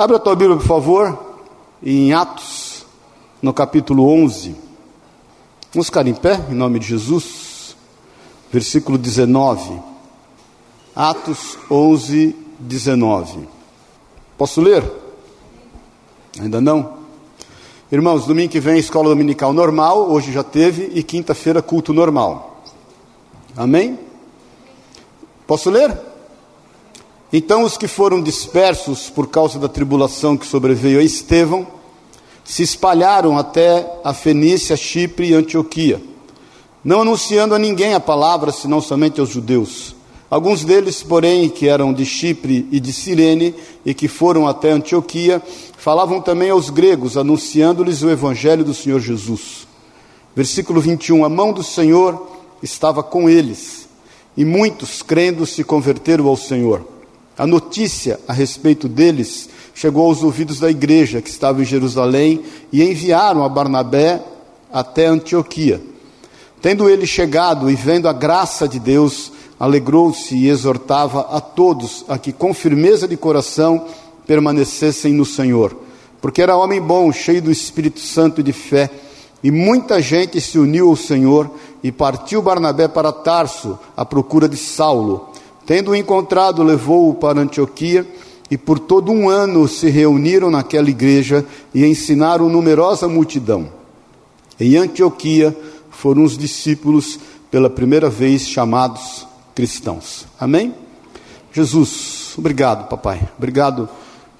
Abra a tua Bíblia, por favor, em Atos, no capítulo 11. Vamos ficar em pé, em nome de Jesus. Versículo 19. Atos 11, 19. Posso ler? Ainda não? Irmãos, domingo que vem escola dominical normal, hoje já teve, e quinta-feira culto normal. Amém? Posso ler? Então os que foram dispersos por causa da tribulação que sobreveio a Estevão, se espalharam até a Fenícia, Chipre e Antioquia, não anunciando a ninguém a palavra, senão somente aos judeus. Alguns deles, porém, que eram de Chipre e de Cirene e que foram até Antioquia, falavam também aos gregos, anunciando-lhes o evangelho do Senhor Jesus. Versículo 21: A mão do Senhor estava com eles, e muitos, crendo, se converteram ao Senhor. A notícia a respeito deles chegou aos ouvidos da igreja que estava em Jerusalém e enviaram a Barnabé até Antioquia. Tendo ele chegado e vendo a graça de Deus, alegrou-se e exortava a todos a que com firmeza de coração permanecessem no Senhor, porque era homem bom, cheio do Espírito Santo e de fé, e muita gente se uniu ao Senhor, e partiu Barnabé para Tarso, à procura de Saulo. Tendo-o encontrado, levou-o para Antioquia, e por todo um ano se reuniram naquela igreja e ensinaram numerosa multidão. Em Antioquia foram os discípulos pela primeira vez chamados cristãos. Amém? Jesus, obrigado, papai. Obrigado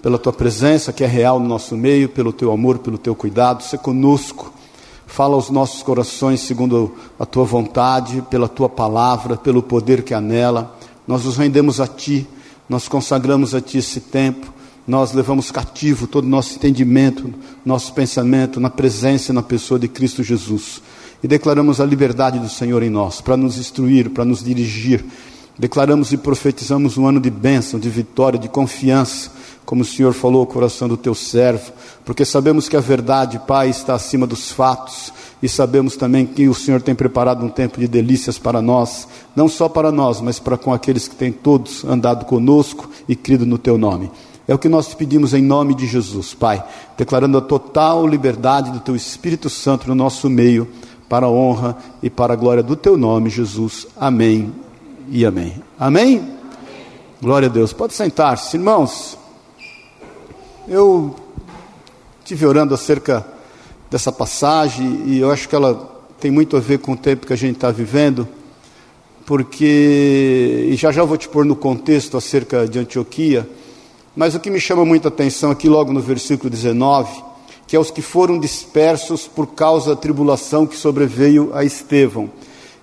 pela tua presença que é real no nosso meio, pelo teu amor, pelo teu cuidado. Ser conosco. Fala aos nossos corações segundo a tua vontade, pela tua palavra, pelo poder que há nela. Nós nos rendemos a ti, nós consagramos a ti esse tempo. Nós levamos cativo todo o nosso entendimento, nosso pensamento na presença e na pessoa de Cristo Jesus e declaramos a liberdade do Senhor em nós, para nos instruir, para nos dirigir. Declaramos e profetizamos um ano de bênção, de vitória, de confiança, como o Senhor falou ao coração do teu servo, porque sabemos que a verdade, Pai, está acima dos fatos, e sabemos também que o Senhor tem preparado um tempo de delícias para nós, não só para nós, mas para com aqueles que têm todos andado conosco e crido no teu nome. É o que nós te pedimos em nome de Jesus, Pai, declarando a total liberdade do teu Espírito Santo no nosso meio para a honra e para a glória do teu nome, Jesus. Amém e amém. Amém? amém. Glória a Deus. Pode sentar-se, irmãos. Eu tive orando acerca dessa passagem e eu acho que ela tem muito a ver com o tempo que a gente está vivendo, porque, e já já vou te pôr no contexto acerca de Antioquia, mas o que me chama muita atenção aqui, logo no versículo 19, que é os que foram dispersos por causa da tribulação que sobreveio a Estevão.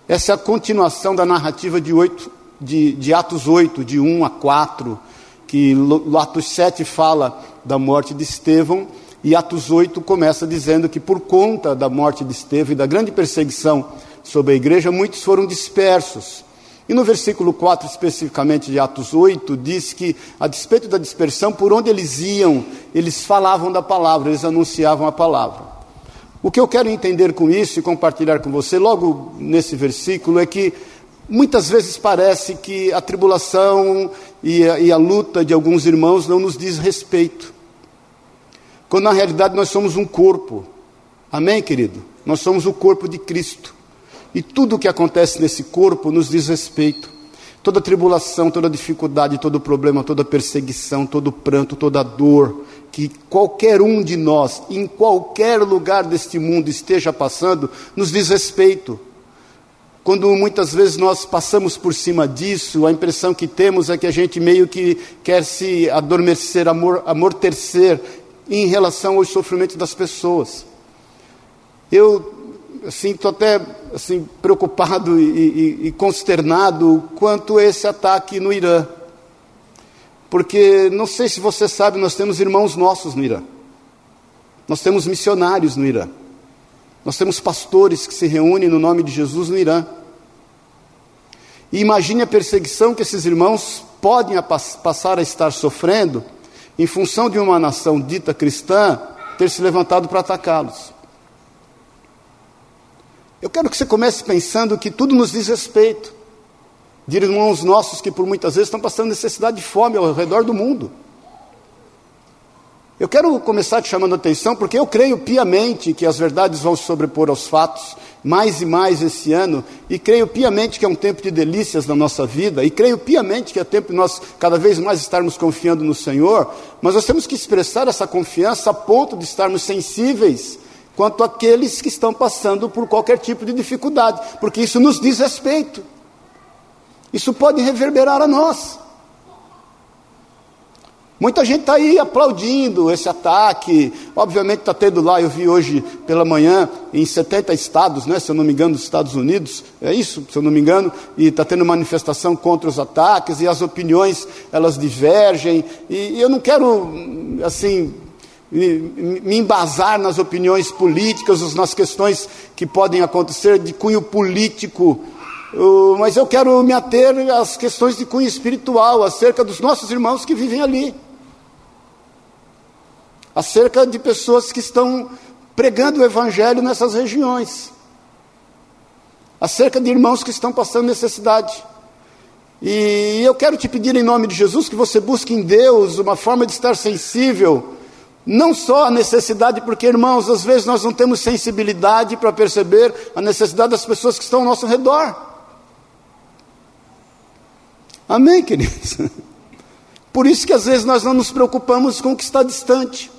Essa é a continuação da narrativa de, 8, de, de Atos 8, de 1 a 4, que Atos 7 fala da morte de Estevão, e Atos 8 começa dizendo que por conta da morte de Estevão e da grande perseguição sobre a igreja, muitos foram dispersos. E no versículo 4, especificamente de Atos 8, diz que, a despeito da dispersão, por onde eles iam, eles falavam da palavra, eles anunciavam a palavra. O que eu quero entender com isso e compartilhar com você, logo nesse versículo, é que muitas vezes parece que a tribulação e a, e a luta de alguns irmãos não nos diz respeito, quando na realidade nós somos um corpo. Amém, querido? Nós somos o corpo de Cristo. E tudo o que acontece nesse corpo nos diz respeito. Toda tribulação, toda dificuldade, todo problema, toda perseguição, todo pranto, toda dor, que qualquer um de nós, em qualquer lugar deste mundo esteja passando, nos diz respeito. Quando muitas vezes nós passamos por cima disso, a impressão que temos é que a gente meio que quer se adormecer, amor, amortecer em relação aos sofrimentos das pessoas. Eu assim, estou até assim, preocupado e, e, e consternado quanto a esse ataque no Irã. Porque, não sei se você sabe, nós temos irmãos nossos no Irã. Nós temos missionários no Irã. Nós temos pastores que se reúnem no nome de Jesus no Irã. E imagine a perseguição que esses irmãos podem passar a estar sofrendo em função de uma nação dita cristã ter se levantado para atacá-los. Eu quero que você comece pensando que tudo nos diz respeito. De irmãos nossos que por muitas vezes estão passando necessidade de fome ao redor do mundo. Eu quero começar te chamando a atenção porque eu creio piamente que as verdades vão se sobrepor aos fatos mais e mais esse ano, e creio piamente que é um tempo de delícias na nossa vida, e creio piamente que é tempo de nós cada vez mais estarmos confiando no Senhor, mas nós temos que expressar essa confiança a ponto de estarmos sensíveis quanto àqueles que estão passando por qualquer tipo de dificuldade, porque isso nos diz respeito, isso pode reverberar a nós. Muita gente está aí aplaudindo esse ataque. Obviamente está tendo lá, eu vi hoje pela manhã, em 70 estados, né, se eu não me engano, dos Estados Unidos, é isso, se eu não me engano, e está tendo manifestação contra os ataques, e as opiniões, elas divergem. E, e eu não quero, assim, me, embasar nas opiniões políticas, nas questões que podem acontecer de cunho político, mas eu quero me ater às questões de cunho espiritual, acerca dos nossos irmãos que vivem ali acerca de pessoas que estão pregando o Evangelho nessas regiões, acerca de irmãos que estão passando necessidade. E eu quero te pedir em nome de Jesus que você busque em Deus uma forma de estar sensível, não só à necessidade, porque irmãos, às vezes nós não temos sensibilidade para perceber a necessidade das pessoas que estão ao nosso redor. Amém, queridos? Por isso que às vezes nós não nos preocupamos com o que está distante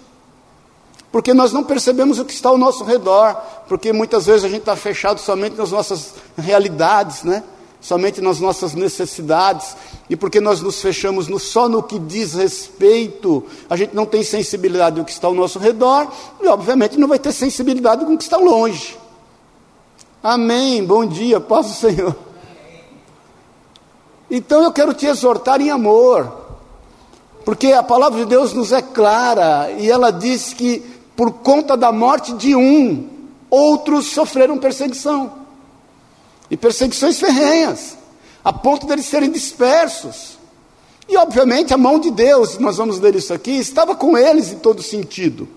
porque nós não percebemos o que está ao nosso redor, porque muitas vezes a gente está fechado somente nas nossas realidades, né? somente nas nossas necessidades, e porque nós nos fechamos no, só no que diz respeito, a gente não tem sensibilidade do que está ao nosso redor, e obviamente não vai ter sensibilidade com o que está longe. Amém, bom dia, paz do Senhor. Então eu quero te exortar em amor, porque a palavra de Deus nos é clara, e ela diz que por conta da morte de um, outros sofreram perseguição. E perseguições ferrenhas, a ponto deles serem dispersos. E obviamente a mão de Deus, nós vamos ler isso aqui, estava com eles em todo sentido.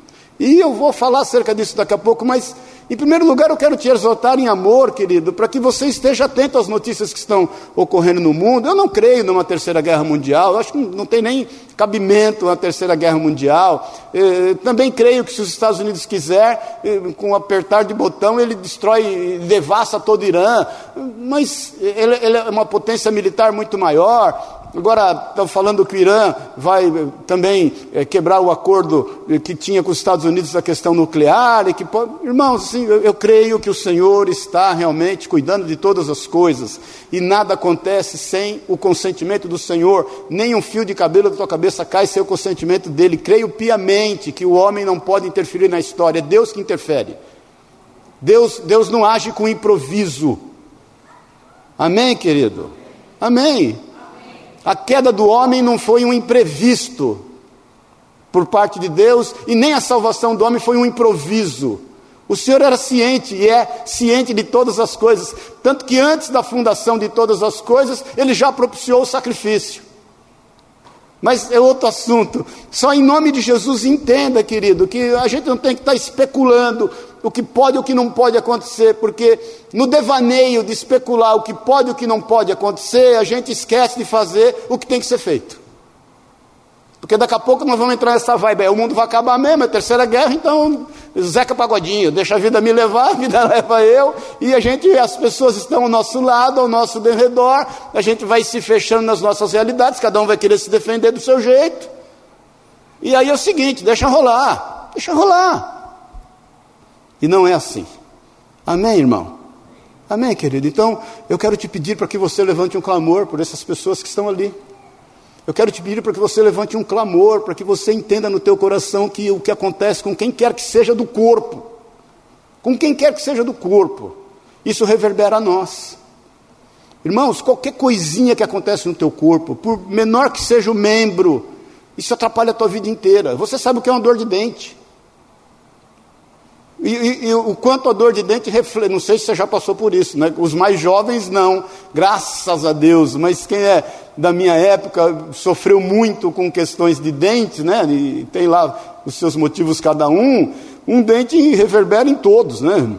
E eu vou falar acerca disso daqui a pouco, mas em primeiro lugar, eu quero te exortar em amor, querido, para que você esteja atento às notícias que estão ocorrendo no mundo. Eu não creio numa terceira guerra mundial, eu acho que não tem nem cabimento uma terceira guerra mundial. Eu também creio que se os Estados Unidos quiser, com um apertar de botão, ele destrói, devassa todo o Irã, mas ele, ele é uma potência militar muito maior. Agora estão falando que o Irã vai também é, quebrar o acordo que tinha com os Estados Unidos da questão nuclear. E que, irmãos, assim, eu, eu creio que o Senhor está realmente cuidando de todas as coisas e nada acontece sem o consentimento do Senhor. Nem um fio de cabelo da tua cabeça cai sem o consentimento dele. Creio piamente que o homem não pode interferir na história, é Deus que interfere. Deus, Deus não age com improviso. Amém, querido? Amém. A queda do homem não foi um imprevisto por parte de Deus, e nem a salvação do homem foi um improviso. O Senhor era ciente e é ciente de todas as coisas, tanto que antes da fundação de todas as coisas, ele já propiciou o sacrifício. Mas é outro assunto. Só em nome de Jesus entenda, querido, que a gente não tem que estar especulando o que pode e o que não pode acontecer, porque no devaneio de especular o que pode e o que não pode acontecer, a gente esquece de fazer o que tem que ser feito. Porque daqui a pouco nós vamos entrar nessa vibe, o mundo vai acabar mesmo, é terceira guerra, então Zeca Pagodinho, deixa a vida me levar, a vida leva eu, e a gente, as pessoas estão ao nosso lado, ao nosso redor, a gente vai se fechando nas nossas realidades, cada um vai querer se defender do seu jeito. E aí é o seguinte, deixa rolar, deixa rolar. E não é assim. Amém, irmão? Amém, querido? Então, eu quero te pedir para que você levante um clamor por essas pessoas que estão ali. Eu quero te pedir para que você levante um clamor, para que você entenda no teu coração que o que acontece com quem quer que seja do corpo, com quem quer que seja do corpo, isso reverbera a nós. Irmãos, qualquer coisinha que acontece no teu corpo, por menor que seja o membro, isso atrapalha a tua vida inteira. Você sabe o que é uma dor de dente. E, e, e, o quanto a dor de dente reflete, não sei se você já passou por isso, né? Os mais jovens não, graças a Deus, mas quem é da minha época sofreu muito com questões de dentes, né? E tem lá os seus motivos cada um. Um dente reverbera em todos, né?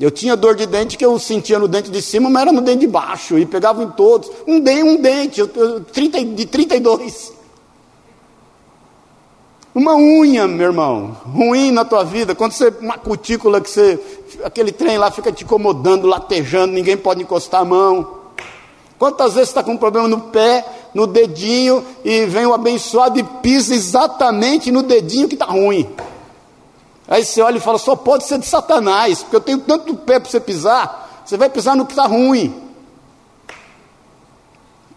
Eu tinha dor de dente que eu sentia no dente de cima, mas era no dente de baixo, e pegava em todos. Um dente, um dente, eu, eu, 30, de 32. Uma unha, meu irmão, ruim na tua vida, quando você, uma cutícula que você, aquele trem lá fica te incomodando, latejando, ninguém pode encostar a mão. Quantas vezes está com um problema no pé, no dedinho, e vem o abençoado e pisa exatamente no dedinho que está ruim. Aí você olha e fala, só pode ser de Satanás, porque eu tenho tanto pé para você pisar, você vai pisar no que está ruim.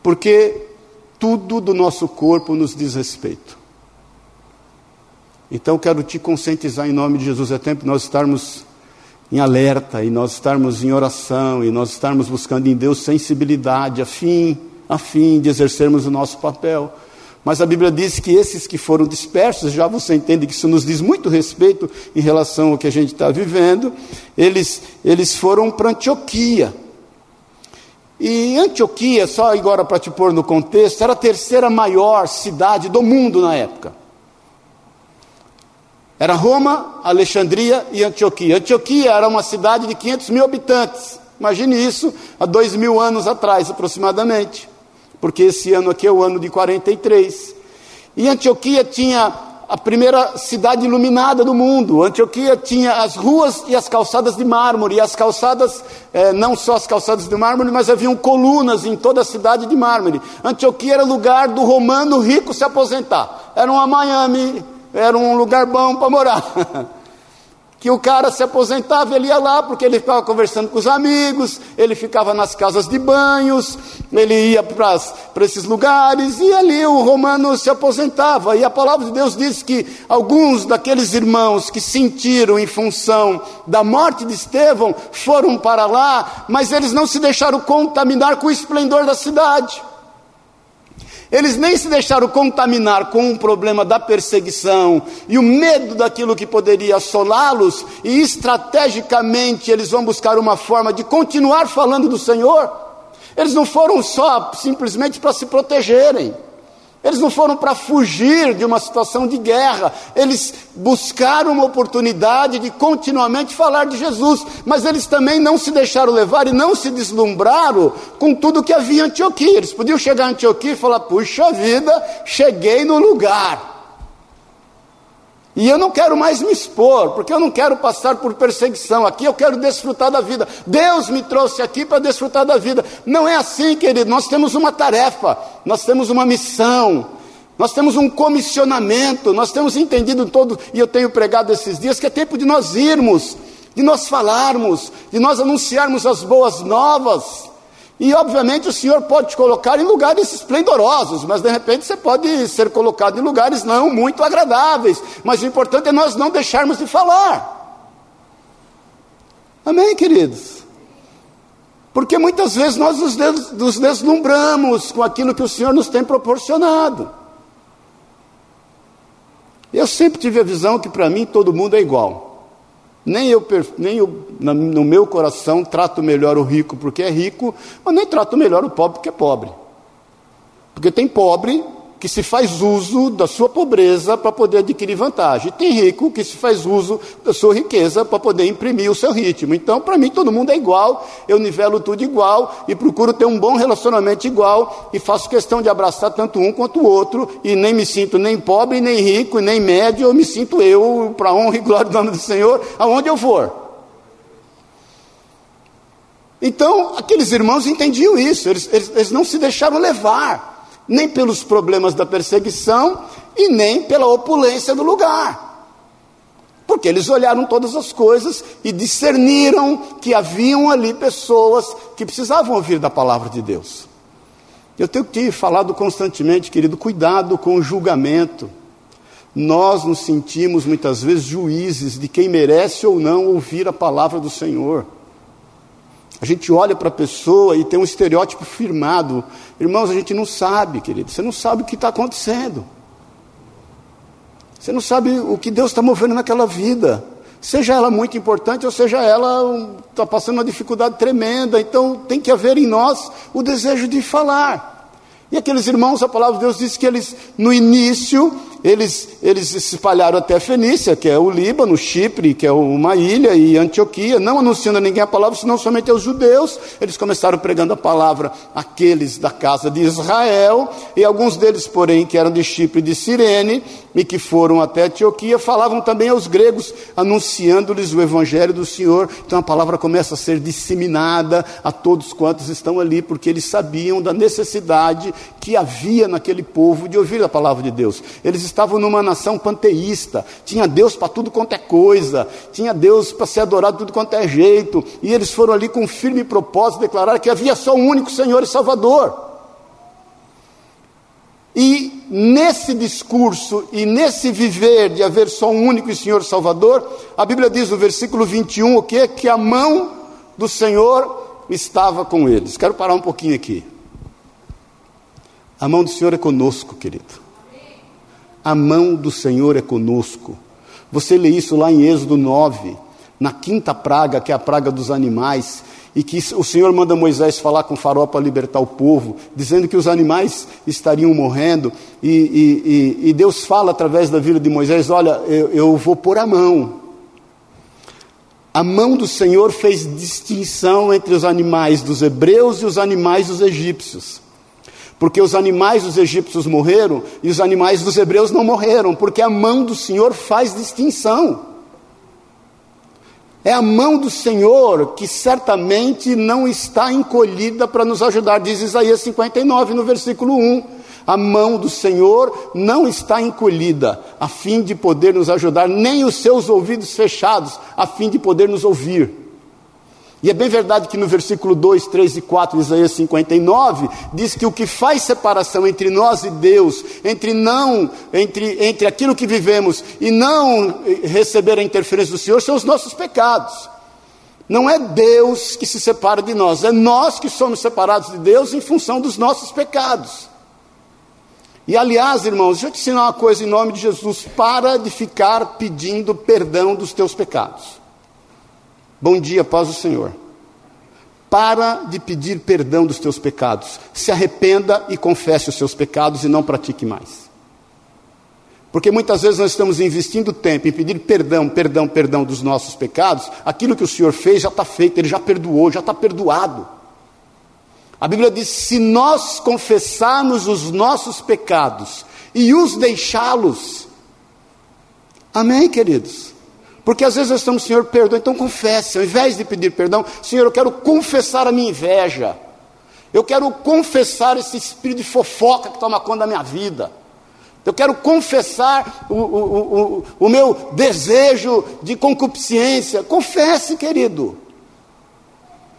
Porque tudo do nosso corpo nos diz respeito. Então quero te conscientizar em nome de Jesus, é tempo de nós estarmos em alerta, e nós estarmos em oração, e nós estarmos buscando em Deus sensibilidade, a fim, a fim de exercermos o nosso papel. Mas a Bíblia diz que esses que foram dispersos, já você entende que isso nos diz muito respeito em relação ao que a gente está vivendo, eles, eles foram para Antioquia. E Antioquia, só agora para te pôr no contexto, era a terceira maior cidade do mundo na época. Era Roma, Alexandria e Antioquia. Antioquia era uma cidade de 500 mil habitantes. Imagine isso há dois mil anos atrás, aproximadamente. Porque esse ano aqui é o ano de 43. E Antioquia tinha a primeira cidade iluminada do mundo. Antioquia tinha as ruas e as calçadas de mármore. E as calçadas, eh, não só as calçadas de mármore, mas haviam colunas em toda a cidade de mármore. Antioquia era lugar do romano rico se aposentar. Era uma Miami era um lugar bom para morar. que o cara se aposentava, ele ia lá porque ele ficava conversando com os amigos, ele ficava nas casas de banhos, ele ia para esses lugares e ali o romano se aposentava. E a palavra de Deus diz que alguns daqueles irmãos que sentiram em função da morte de Estevão foram para lá, mas eles não se deixaram contaminar com o esplendor da cidade. Eles nem se deixaram contaminar com o problema da perseguição e o medo daquilo que poderia assolá-los, e estrategicamente eles vão buscar uma forma de continuar falando do Senhor. Eles não foram só simplesmente para se protegerem. Eles não foram para fugir de uma situação de guerra, eles buscaram uma oportunidade de continuamente falar de Jesus, mas eles também não se deixaram levar e não se deslumbraram com tudo que havia em Antioquia. Eles podiam chegar em Antioquia e falar: puxa vida, cheguei no lugar. E eu não quero mais me expor, porque eu não quero passar por perseguição. Aqui eu quero desfrutar da vida. Deus me trouxe aqui para desfrutar da vida. Não é assim, querido. Nós temos uma tarefa, nós temos uma missão, nós temos um comissionamento, nós temos entendido todo, e eu tenho pregado esses dias, que é tempo de nós irmos, de nós falarmos, de nós anunciarmos as boas novas. E obviamente o Senhor pode te colocar em lugares esplendorosos, mas de repente você pode ser colocado em lugares não muito agradáveis. Mas o importante é nós não deixarmos de falar. Amém, queridos? Porque muitas vezes nós nos deslumbramos com aquilo que o Senhor nos tem proporcionado. Eu sempre tive a visão que para mim todo mundo é igual. Nem eu, nem eu, no meu coração, trato melhor o rico porque é rico, mas nem trato melhor o pobre porque é pobre. Porque tem pobre que se faz uso da sua pobreza para poder adquirir vantagem. Tem rico que se faz uso da sua riqueza para poder imprimir o seu ritmo. Então, para mim, todo mundo é igual, eu nivelo tudo igual e procuro ter um bom relacionamento igual e faço questão de abraçar tanto um quanto o outro e nem me sinto nem pobre, nem rico, nem médio, eu me sinto eu, para honra e glória do nome do Senhor, aonde eu for. Então, aqueles irmãos entendiam isso, eles, eles, eles não se deixaram levar nem pelos problemas da perseguição e nem pela opulência do lugar. Porque eles olharam todas as coisas e discerniram que haviam ali pessoas que precisavam ouvir da palavra de Deus. Eu tenho que falado constantemente, querido, cuidado com o julgamento. Nós nos sentimos muitas vezes juízes de quem merece ou não ouvir a palavra do Senhor. A gente olha para a pessoa e tem um estereótipo firmado. Irmãos, a gente não sabe, querido. Você não sabe o que está acontecendo. Você não sabe o que Deus está movendo naquela vida. Seja ela muito importante ou seja ela está passando uma dificuldade tremenda. Então tem que haver em nós o desejo de falar. E aqueles irmãos, a palavra de Deus diz que eles, no início, eles, eles se espalharam até Fenícia, que é o Líbano, Chipre, que é uma ilha, e Antioquia, não anunciando a ninguém a palavra, senão somente aos judeus. Eles começaram pregando a palavra àqueles da casa de Israel, e alguns deles, porém, que eram de Chipre e de Cirene, e que foram até Antioquia, falavam também aos gregos, anunciando-lhes o evangelho do Senhor. Então a palavra começa a ser disseminada a todos quantos estão ali, porque eles sabiam da necessidade que havia naquele povo de ouvir a palavra de Deus. Eles estavam numa nação panteísta, tinha Deus para tudo quanto é coisa, tinha Deus para ser adorado tudo quanto é jeito, e eles foram ali com firme propósito declarar que havia só um único Senhor e Salvador. E nesse discurso e nesse viver de haver só um único Senhor Salvador, a Bíblia diz no versículo 21 o que? Que a mão do Senhor estava com eles. Quero parar um pouquinho aqui. A mão do Senhor é conosco, querido. A mão do Senhor é conosco. Você lê isso lá em Êxodo 9, na quinta praga, que é a praga dos animais e que o Senhor manda Moisés falar com faraó para libertar o povo, dizendo que os animais estariam morrendo, e, e, e Deus fala através da vida de Moisés: Olha, eu, eu vou pôr a mão. A mão do Senhor fez distinção entre os animais dos hebreus e os animais dos egípcios. Porque os animais dos egípcios morreram e os animais dos hebreus não morreram, porque a mão do Senhor faz distinção. É a mão do Senhor que certamente não está encolhida para nos ajudar, diz Isaías 59, no versículo 1. A mão do Senhor não está encolhida, a fim de poder nos ajudar, nem os seus ouvidos fechados, a fim de poder nos ouvir. E é bem verdade que no versículo 2, 3 e 4 de Isaías 59, diz que o que faz separação entre nós e Deus, entre não, entre, entre aquilo que vivemos e não receber a interferência do Senhor, são os nossos pecados. Não é Deus que se separa de nós, é nós que somos separados de Deus em função dos nossos pecados. E aliás, irmãos, deixa eu te ensinar uma coisa em nome de Jesus: para de ficar pedindo perdão dos teus pecados. Bom dia, paz do Senhor. Para de pedir perdão dos teus pecados. Se arrependa e confesse os seus pecados e não pratique mais. Porque muitas vezes nós estamos investindo tempo em pedir perdão, perdão, perdão dos nossos pecados. Aquilo que o Senhor fez já está feito, Ele já perdoou, já está perdoado. A Bíblia diz: se nós confessarmos os nossos pecados e os deixá-los, amém, queridos? Porque às vezes nós estamos, Senhor, perdoa, então confesse, ao invés de pedir perdão, Senhor, eu quero confessar a minha inveja, eu quero confessar esse espírito de fofoca que toma conta da minha vida, eu quero confessar o, o, o, o meu desejo de concupiscência, confesse, querido,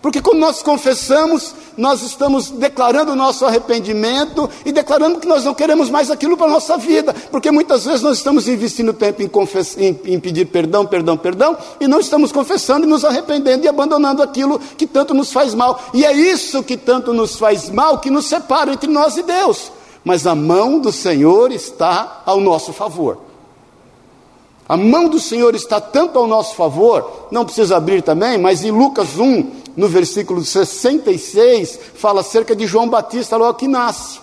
porque quando nós confessamos, nós estamos declarando o nosso arrependimento e declarando que nós não queremos mais aquilo para a nossa vida. Porque muitas vezes nós estamos investindo tempo em, em, em, pedir perdão, perdão, perdão, e não estamos confessando e nos arrependendo e abandonando aquilo que tanto nos faz mal. E é isso que tanto nos faz mal que nos separa entre nós e Deus. Mas a mão do Senhor está ao nosso favor. A mão do Senhor está tanto ao nosso favor, não precisa abrir também, mas em Lucas 1, no versículo 66, fala acerca de João Batista logo que nasce.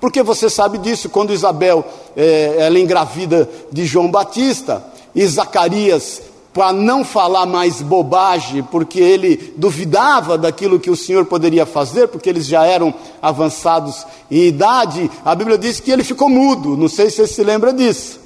Porque você sabe disso, quando Isabel é, ela engravida de João Batista, e Zacarias, para não falar mais bobagem, porque ele duvidava daquilo que o Senhor poderia fazer, porque eles já eram avançados em idade, a Bíblia diz que ele ficou mudo, não sei se você se lembra disso.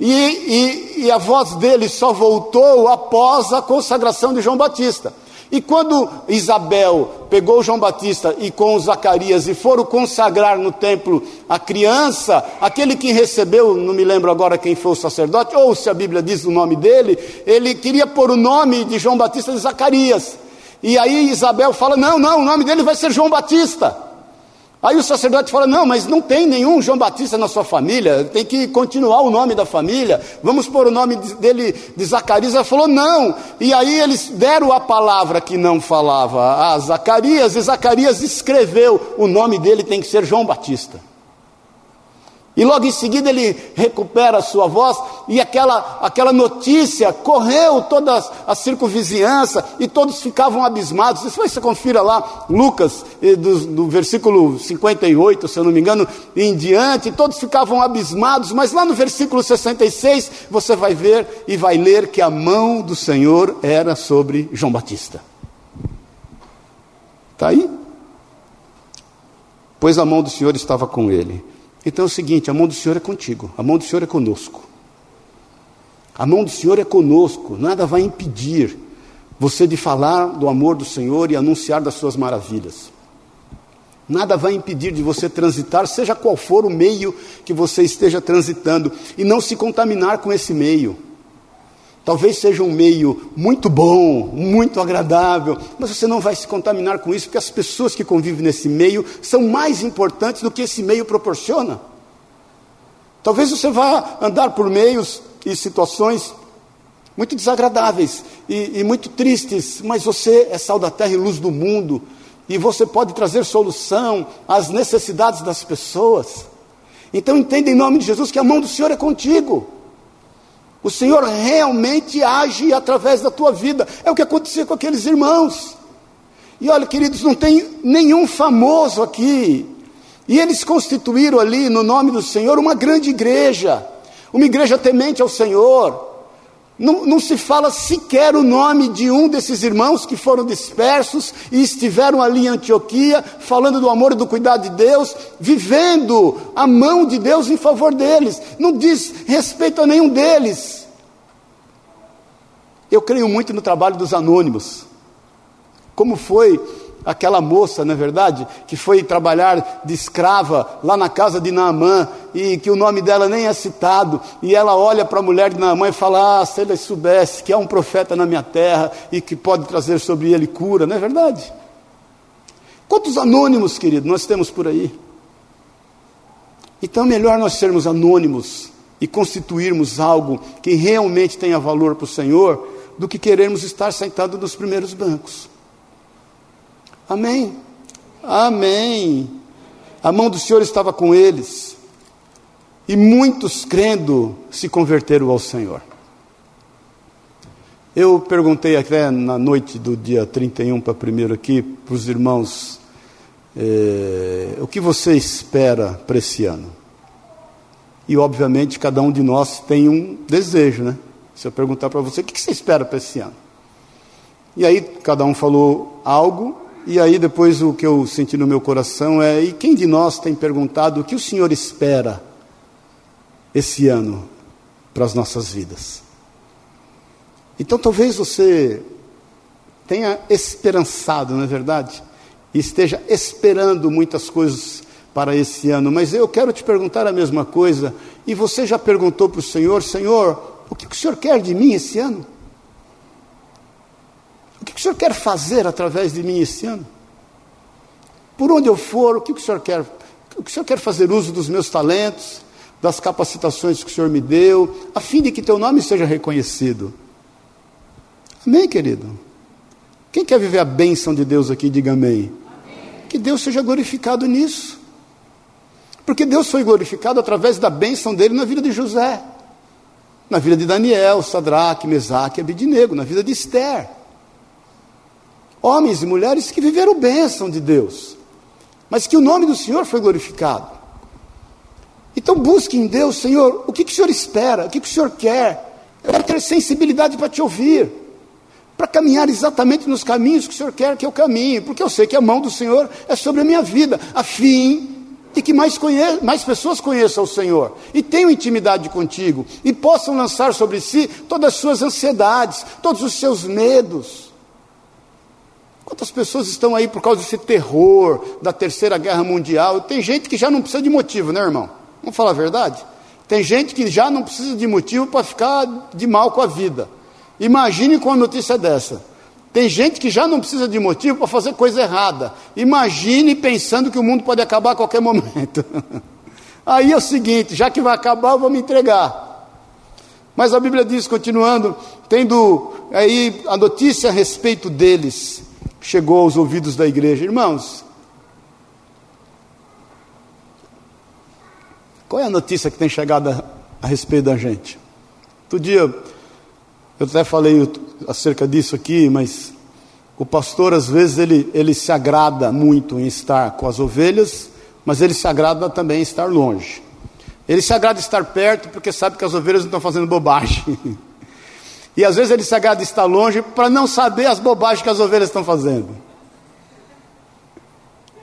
E, e, e, a voz dele só voltou após a consagração de João Batista. E quando Isabel pegou João Batista e com Zacarias e foram consagrar no templo a criança, aquele que recebeu, não me lembro agora quem foi o sacerdote, ou se a Bíblia diz o nome dele, ele queria pôr o nome de João Batista de Zacarias. E aí Isabel fala: não, não, o nome dele vai ser João Batista. Aí o sacerdote fala: Não, mas não tem nenhum João Batista na sua família, tem que continuar o nome da família, vamos pôr o nome dele de Zacarias. Ela falou: Não. E aí eles deram a palavra que não falava a Zacarias, e Zacarias escreveu: O nome dele tem que ser João Batista. E logo em seguida ele recupera a sua voz, e aquela, aquela notícia correu toda a circunvizinhança, e todos ficavam abismados. Depois você confira lá, Lucas, do, do versículo 58, se eu não me engano, em diante, todos ficavam abismados, mas lá no versículo 66, você vai ver e vai ler que a mão do Senhor era sobre João Batista. Está aí? Pois a mão do Senhor estava com ele. Então é o seguinte: a mão do Senhor é contigo, a mão do Senhor é conosco. A mão do Senhor é conosco, nada vai impedir você de falar do amor do Senhor e anunciar das suas maravilhas. Nada vai impedir de você transitar, seja qual for o meio que você esteja transitando, e não se contaminar com esse meio. Talvez seja um meio muito bom, muito agradável, mas você não vai se contaminar com isso, porque as pessoas que convivem nesse meio são mais importantes do que esse meio proporciona. Talvez você vá andar por meios e situações muito desagradáveis e, e muito tristes, mas você é sal da terra e luz do mundo, e você pode trazer solução às necessidades das pessoas. Então entenda em nome de Jesus que a mão do Senhor é contigo. O Senhor realmente age através da tua vida. É o que aconteceu com aqueles irmãos. E olha, queridos, não tem nenhum famoso aqui. E eles constituíram ali, no nome do Senhor, uma grande igreja. Uma igreja temente ao Senhor. Não, não, se fala sequer o nome de um desses irmãos que foram dispersos e estiveram ali em Antioquia, falando do amor e do cuidado de Deus, vivendo a mão de Deus em favor deles. Não diz respeito a nenhum deles. Eu creio muito no trabalho dos anônimos. Como foi aquela moça, não é verdade, que foi trabalhar de escrava lá na casa de Naamã e que o nome dela nem é citado, e ela olha para a mulher de Naamã e fala: Ah, se ele soubesse que há um profeta na minha terra e que pode trazer sobre ele cura, não é verdade? Quantos anônimos, querido, nós temos por aí? Então, melhor nós sermos anônimos e constituirmos algo que realmente tenha valor para o Senhor, do que queremos estar sentado nos primeiros bancos. Amém. Amém. A mão do Senhor estava com eles. E muitos crendo se converteram ao Senhor. Eu perguntei até na noite do dia 31 para primeiro aqui, para os irmãos, eh, o que você espera para esse ano? E obviamente cada um de nós tem um desejo, né? Se eu perguntar para você, o que você espera para esse ano? E aí cada um falou algo, e aí depois o que eu senti no meu coração é: e quem de nós tem perguntado o que o Senhor espera esse ano para as nossas vidas? Então talvez você tenha esperançado, não é verdade? E esteja esperando muitas coisas para esse ano, mas eu quero te perguntar a mesma coisa. E você já perguntou para o Senhor: Senhor, o que o Senhor quer de mim esse ano? O que o Senhor quer fazer através de mim esse ano? Por onde eu for, o que o Senhor quer? O que o Senhor quer fazer uso dos meus talentos, das capacitações que o Senhor me deu, a fim de que teu nome seja reconhecido. Amém, querido? Quem quer viver a bênção de Deus aqui, diga amém. amém. Que Deus seja glorificado nisso. Porque Deus foi glorificado através da bênção dele na vida de José, na vida de Daniel, Sadraque, Mesaque Abidinego, na vida de Esther homens e mulheres que viveram bênção de Deus, mas que o nome do Senhor foi glorificado. Então busque em Deus, Senhor, o que, que o Senhor espera, o que, que o Senhor quer. Eu quero ter sensibilidade para te ouvir, para caminhar exatamente nos caminhos que o Senhor quer que eu caminhe, porque eu sei que a mão do Senhor é sobre a minha vida, a fim de que mais, mais pessoas conheçam o Senhor e tenham intimidade contigo e possam lançar sobre si todas as suas ansiedades, todos os seus medos. Quantas pessoas estão aí por causa desse terror da terceira guerra mundial? Tem gente que já não precisa de motivo, né, irmão? Vamos falar a verdade? Tem gente que já não precisa de motivo para ficar de mal com a vida. Imagine com uma notícia dessa. Tem gente que já não precisa de motivo para fazer coisa errada. Imagine pensando que o mundo pode acabar a qualquer momento. Aí é o seguinte: já que vai acabar, eu vou me entregar. Mas a Bíblia diz, continuando, tendo aí a notícia a respeito deles, chegou aos ouvidos da igreja. Irmãos, Qual é a notícia que tem chegado a, a respeito da gente? Outro dia, eu até falei acerca disso aqui, mas o pastor, às vezes, ele, ele se agrada muito em estar com as ovelhas, mas ele se agrada também em estar longe. Ele se agrada em estar perto porque sabe que as ovelhas não estão fazendo bobagem. E às vezes ele se agrada estar longe para não saber as bobagens que as ovelhas estão fazendo.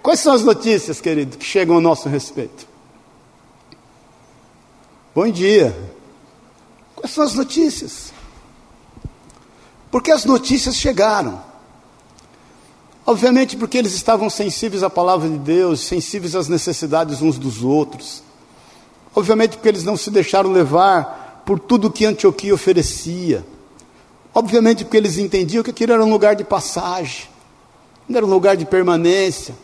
Quais são as notícias, querido, que chegam ao nosso respeito? Bom dia. Quais são as notícias? Porque as notícias chegaram. Obviamente, porque eles estavam sensíveis à palavra de Deus, sensíveis às necessidades uns dos outros. Obviamente, porque eles não se deixaram levar por tudo que Antioquia oferecia. Obviamente, porque eles entendiam que aquilo era um lugar de passagem, não era um lugar de permanência.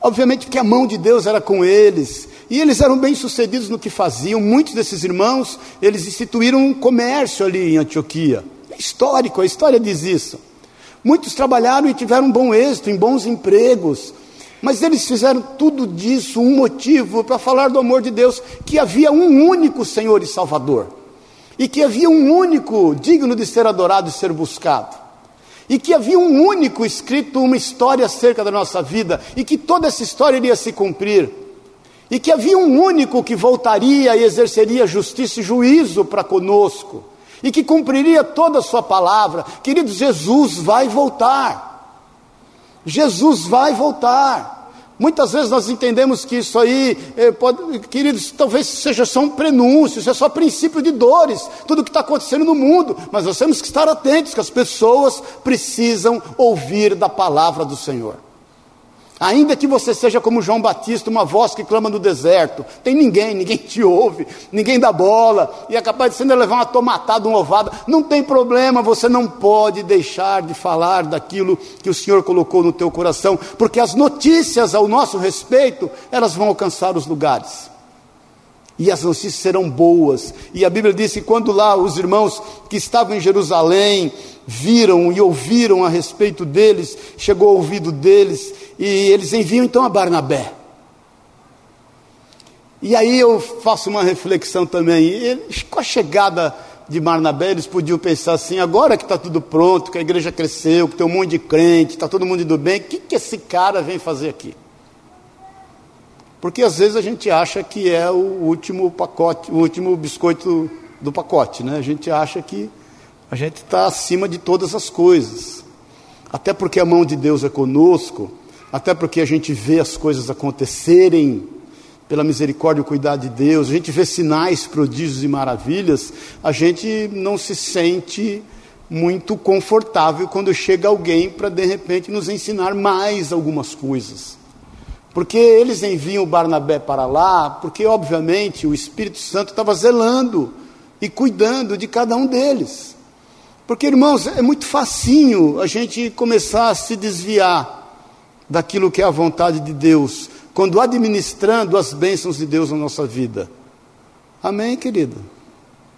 Obviamente, porque a mão de Deus era com eles, e eles eram bem-sucedidos no que faziam. Muitos desses irmãos, eles instituíram um comércio ali em Antioquia. É histórico, a história diz isso. Muitos trabalharam e tiveram bom êxito, em bons empregos. Mas eles fizeram tudo disso um motivo para falar do amor de Deus, que havia um único Senhor e Salvador. E que havia um único digno de ser adorado e ser buscado. E que havia um único escrito uma história acerca da nossa vida, e que toda essa história iria se cumprir. E que havia um único que voltaria e exerceria justiça e juízo para conosco e que cumpriria toda a sua palavra. Queridos, Jesus vai voltar. Jesus vai voltar. Muitas vezes nós entendemos que isso aí, eh, pode, queridos, talvez seja só um prenúncio, isso é só princípio de dores, tudo o que está acontecendo no mundo, mas nós temos que estar atentos que as pessoas precisam ouvir da palavra do Senhor. Ainda que você seja como João Batista, uma voz que clama no deserto, tem ninguém, ninguém te ouve, ninguém dá bola, e é capaz de você levar uma tomatada, uma ovada, não tem problema, você não pode deixar de falar daquilo que o Senhor colocou no teu coração, porque as notícias ao nosso respeito, elas vão alcançar os lugares. E as notícias serão boas. E a Bíblia diz que quando lá os irmãos que estavam em Jerusalém viram e ouviram a respeito deles, chegou ao ouvido deles, e eles enviam então a Barnabé. E aí eu faço uma reflexão também. Com a chegada de Barnabé, eles podiam pensar assim: agora que está tudo pronto, que a igreja cresceu, que tem um monte de crente, está todo mundo indo bem, o que, que esse cara vem fazer aqui? Porque às vezes a gente acha que é o último pacote, o último biscoito do pacote, né? A gente acha que a gente está acima de todas as coisas. Até porque a mão de Deus é conosco, até porque a gente vê as coisas acontecerem pela misericórdia e cuidado de Deus, a gente vê sinais, prodígios e maravilhas, a gente não se sente muito confortável quando chega alguém para de repente nos ensinar mais algumas coisas. Porque eles enviam Barnabé para lá, porque obviamente o Espírito Santo estava zelando e cuidando de cada um deles. Porque, irmãos, é muito facinho a gente começar a se desviar daquilo que é a vontade de Deus, quando administrando as bênçãos de Deus na nossa vida. Amém, querido?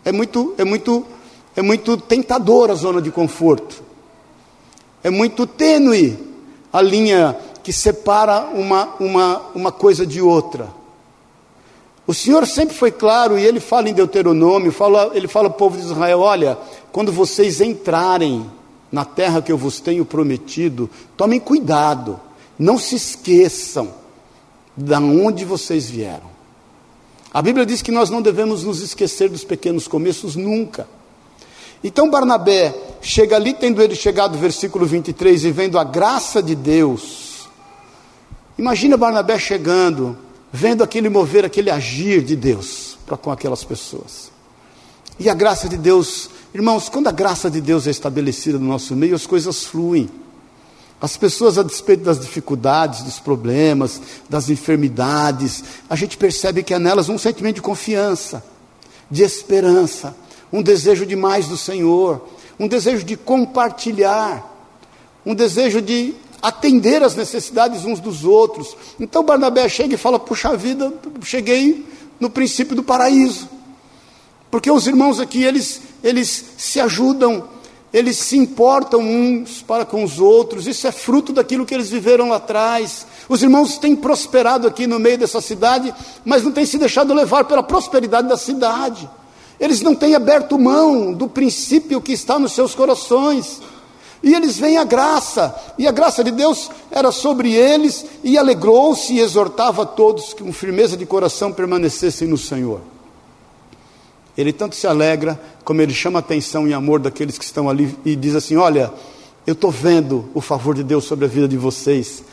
É muito, é muito, é muito tentador a zona de conforto. É muito tênue a linha que separa uma, uma, uma coisa de outra. O Senhor sempre foi claro, e Ele fala em Deuteronômio, fala, Ele fala ao povo de Israel: olha, quando vocês entrarem na terra que eu vos tenho prometido, tomem cuidado, não se esqueçam de onde vocês vieram. A Bíblia diz que nós não devemos nos esquecer dos pequenos começos nunca. Então Barnabé chega ali, tendo ele chegado, versículo 23, e vendo a graça de Deus. Imagina Barnabé chegando, vendo aquele mover, aquele agir de Deus para com aquelas pessoas. E a graça de Deus, irmãos, quando a graça de Deus é estabelecida no nosso meio, as coisas fluem. As pessoas, a despeito das dificuldades, dos problemas, das enfermidades, a gente percebe que há nelas um sentimento de confiança, de esperança, um desejo de mais do Senhor, um desejo de compartilhar, um desejo de atender às necessidades uns dos outros. Então Barnabé chega e fala: Puxa vida, cheguei no princípio do paraíso. Porque os irmãos aqui, eles, eles se ajudam, eles se importam uns para com os outros, isso é fruto daquilo que eles viveram lá atrás. Os irmãos têm prosperado aqui no meio dessa cidade, mas não têm se deixado levar pela prosperidade da cidade. Eles não têm aberto mão do princípio que está nos seus corações. E eles veem a graça, e a graça de Deus era sobre eles, e alegrou-se e exortava a todos que com firmeza de coração permanecessem no Senhor. Ele tanto se alegra, como ele chama a atenção e amor daqueles que estão ali e diz assim: Olha, eu estou vendo o favor de Deus sobre a vida de vocês.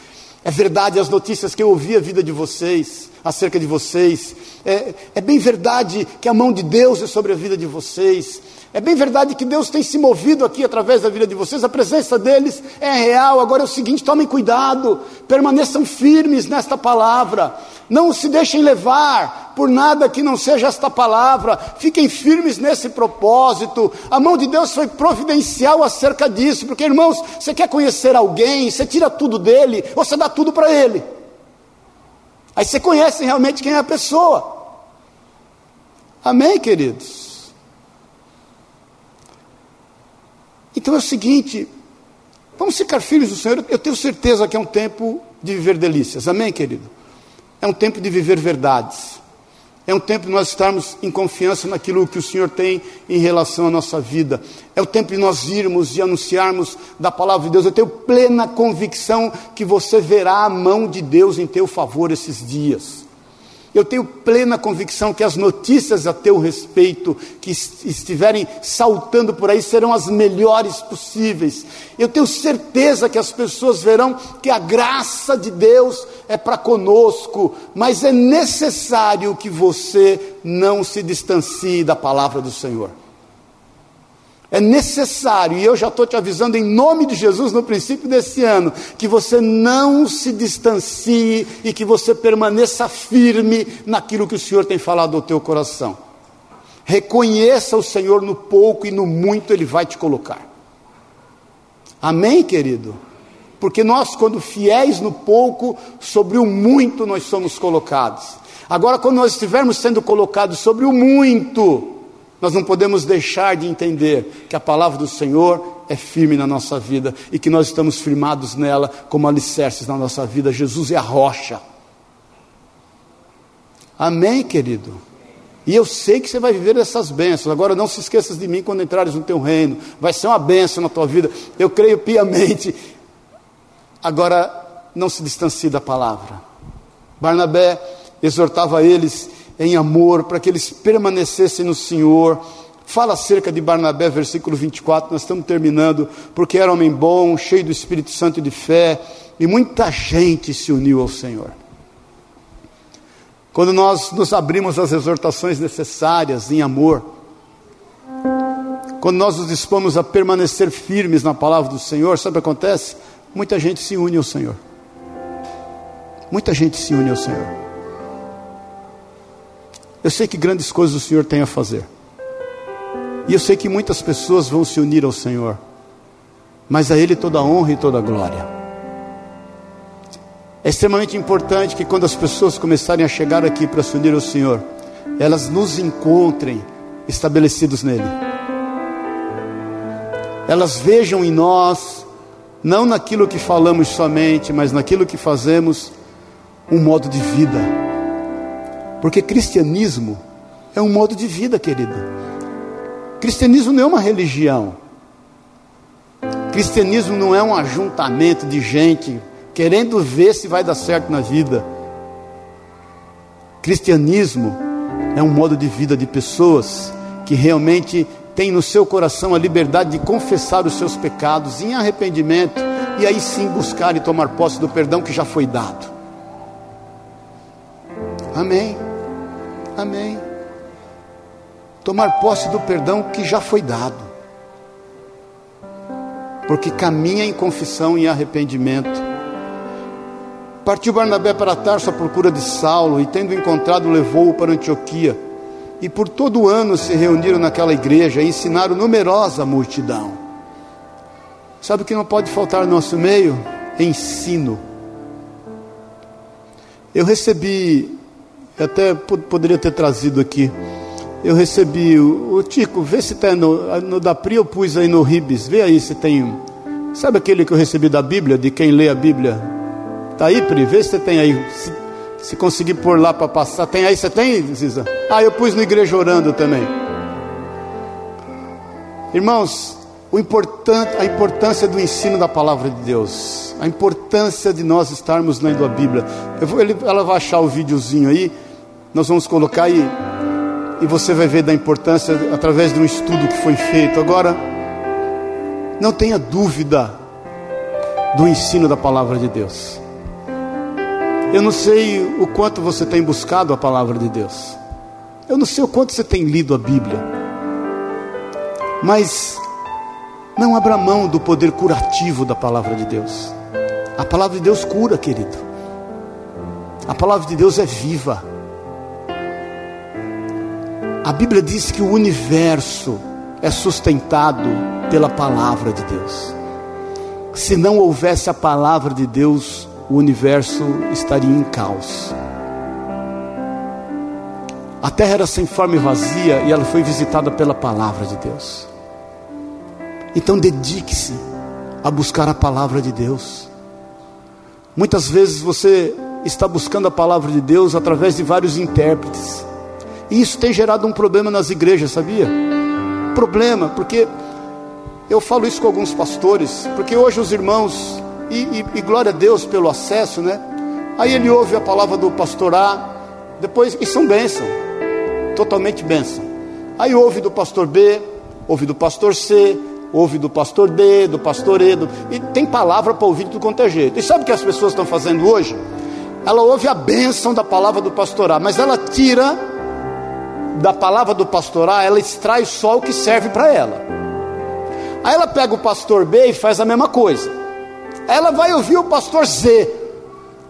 É verdade as notícias que eu ouvi a vida de vocês, acerca de vocês. É, é bem verdade que a mão de Deus é sobre a vida de vocês. É bem verdade que Deus tem se movido aqui através da vida de vocês, a presença deles é real. Agora é o seguinte: tomem cuidado, permaneçam firmes nesta palavra, não se deixem levar por nada que não seja esta palavra, fiquem firmes nesse propósito. A mão de Deus foi providencial acerca disso, porque irmãos, você quer conhecer alguém, você tira tudo dele ou você dá tudo para ele. Aí você conhece realmente quem é a pessoa. Amém, queridos? Então é o seguinte, vamos ficar filhos do Senhor. Eu tenho certeza que é um tempo de viver delícias. Amém, querido? É um tempo de viver verdades. É um tempo de nós estarmos em confiança naquilo que o Senhor tem em relação à nossa vida. É o tempo de nós irmos e anunciarmos da palavra de Deus. Eu tenho plena convicção que você verá a mão de Deus em teu favor esses dias. Eu tenho plena convicção que as notícias a teu respeito que estiverem saltando por aí serão as melhores possíveis. Eu tenho certeza que as pessoas verão que a graça de Deus é para conosco, mas é necessário que você não se distancie da palavra do Senhor. É necessário, e eu já estou te avisando em nome de Jesus no princípio desse ano, que você não se distancie e que você permaneça firme naquilo que o Senhor tem falado ao teu coração. Reconheça o Senhor no pouco e no muito Ele vai te colocar. Amém, querido? Porque nós, quando fiéis no pouco, sobre o muito nós somos colocados. Agora, quando nós estivermos sendo colocados sobre o muito, nós não podemos deixar de entender que a palavra do Senhor é firme na nossa vida e que nós estamos firmados nela como alicerces na nossa vida. Jesus é a rocha. Amém, querido? E eu sei que você vai viver essas bênçãos. Agora não se esqueças de mim quando entrares no teu reino. Vai ser uma bênção na tua vida. Eu creio piamente. Agora não se distancie da palavra. Barnabé exortava eles em amor, para que eles permanecessem no Senhor. Fala acerca de Barnabé, versículo 24, nós estamos terminando, porque era homem bom, cheio do Espírito Santo e de fé, e muita gente se uniu ao Senhor. Quando nós nos abrimos às exortações necessárias em amor, quando nós nos dispomos a permanecer firmes na palavra do Senhor, sabe o que acontece? Muita gente se une ao Senhor. Muita gente se une ao Senhor. Eu sei que grandes coisas o Senhor tem a fazer. E eu sei que muitas pessoas vão se unir ao Senhor. Mas a Ele toda a honra e toda a glória. É extremamente importante que quando as pessoas começarem a chegar aqui para se unir ao Senhor, elas nos encontrem estabelecidos nele. Elas vejam em nós, não naquilo que falamos somente, mas naquilo que fazemos, um modo de vida porque cristianismo é um modo de vida, querido. Cristianismo não é uma religião. Cristianismo não é um ajuntamento de gente querendo ver se vai dar certo na vida. Cristianismo é um modo de vida de pessoas que realmente têm no seu coração a liberdade de confessar os seus pecados em arrependimento e aí sim buscar e tomar posse do perdão que já foi dado. Amém. Amém. Tomar posse do perdão que já foi dado. Porque caminha em confissão e arrependimento. Partiu Barnabé para Tarso à procura de Saulo e, tendo encontrado, levou-o para Antioquia. E por todo ano se reuniram naquela igreja e ensinaram numerosa multidão. Sabe o que não pode faltar no nosso meio? Ensino. Eu recebi até poderia ter trazido aqui eu recebi o, o Tico, vê se tem no, no da Pri eu pus aí no Ribes, vê aí se tem. Sabe aquele que eu recebi da Bíblia, de quem lê a Bíblia? Tá aí, Pri, vê se tem aí. Se, se conseguir pôr lá para passar, tem aí, você tem, Ziza? Ah, eu pus no igreja orando também. Irmãos, a importância do ensino da palavra de Deus, a importância de nós estarmos lendo a Bíblia. Vou, ela vai achar o videozinho aí, nós vamos colocar aí e você vai ver da importância através de um estudo que foi feito. Agora, não tenha dúvida do ensino da palavra de Deus. Eu não sei o quanto você tem buscado a palavra de Deus. Eu não sei o quanto você tem lido a Bíblia. Mas não abra mão do poder curativo da palavra de Deus. A palavra de Deus cura, querido. A palavra de Deus é viva. A Bíblia diz que o universo é sustentado pela palavra de Deus. Se não houvesse a palavra de Deus, o universo estaria em caos. A terra era sem forma e vazia e ela foi visitada pela palavra de Deus. Então dedique-se a buscar a palavra de Deus. Muitas vezes você está buscando a palavra de Deus através de vários intérpretes. E isso tem gerado um problema nas igrejas, sabia? Problema, porque eu falo isso com alguns pastores, porque hoje os irmãos, e, e, e glória a Deus pelo acesso, né? Aí ele ouve a palavra do pastor A, depois, e são bênção, totalmente bênção. Aí ouve do pastor B, ouve do pastor C, ouve do pastor D, do pastor E, do, e tem palavra para ouvir de tudo quanto é jeito. E sabe o que as pessoas estão fazendo hoje? Ela ouve a bênção da palavra do pastor A, mas ela tira da palavra do pastorar, ela extrai só o que serve para ela. Aí ela pega o pastor B e faz a mesma coisa. Ela vai ouvir o pastor Z.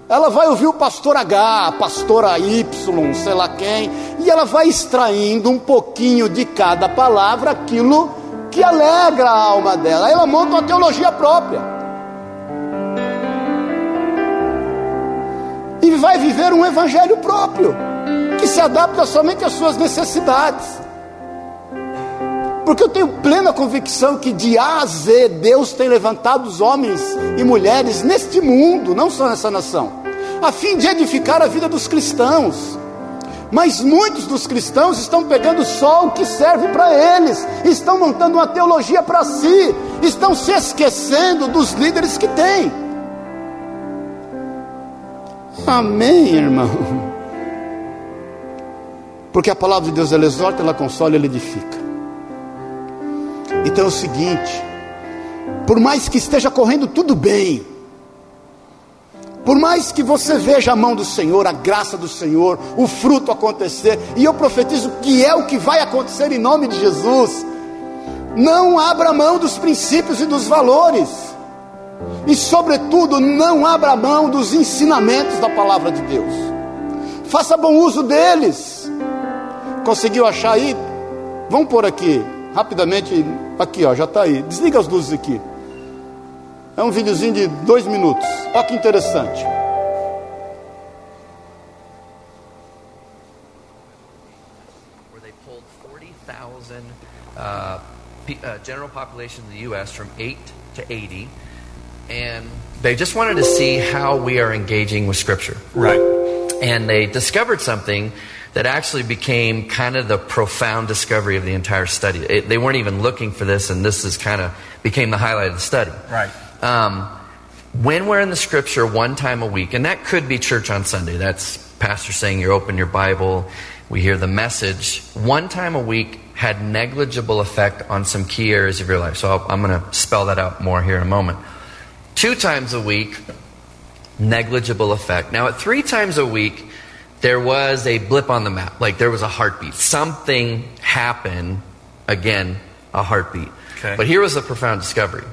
Ela vai ouvir o pastor H, a pastora Y, sei lá quem, e ela vai extraindo um pouquinho de cada palavra aquilo que alegra a alma dela. Ela monta uma teologia própria. E vai viver um evangelho próprio que se adapta somente às suas necessidades. Porque eu tenho plena convicção que de A a Z Deus tem levantado os homens e mulheres neste mundo, não só nessa nação, a fim de edificar a vida dos cristãos. Mas muitos dos cristãos estão pegando só o que serve para eles, estão montando uma teologia para si, estão se esquecendo dos líderes que têm. Amém, irmão. Porque a palavra de Deus ela exorta, ela consola, ela edifica. Então é o seguinte: por mais que esteja correndo tudo bem, por mais que você veja a mão do Senhor, a graça do Senhor, o fruto acontecer, e eu profetizo que é o que vai acontecer em nome de Jesus, não abra mão dos princípios e dos valores, e, sobretudo, não abra mão dos ensinamentos da palavra de Deus, faça bom uso deles. Conseguiu achar aí? Vamos por aqui, rapidamente. Aqui, ó, já está aí. Desliga as luzes aqui. É um videozinho de dois minutos. Olha que interessante. Uh, uh, general population in the U.S. from 8 to 80, and they just wanted to see how we are engaging with Scripture. Right. And they discovered something that actually became kind of the profound discovery of the entire study. It, they weren't even looking for this, and this is kind of became the highlight of the study. Right. Um, when we're in the scripture one time a week, and that could be church on Sunday, that's pastor saying you open your Bible, we hear the message, one time a week had negligible effect on some key areas of your life. So i am going to spell that out more here in a moment. Two times a week, negligible effect. Now, at three times a week, there was a blip on the map. Like there was a heartbeat. Something happened. Again, a heartbeat. Okay. But here was the profound discovery.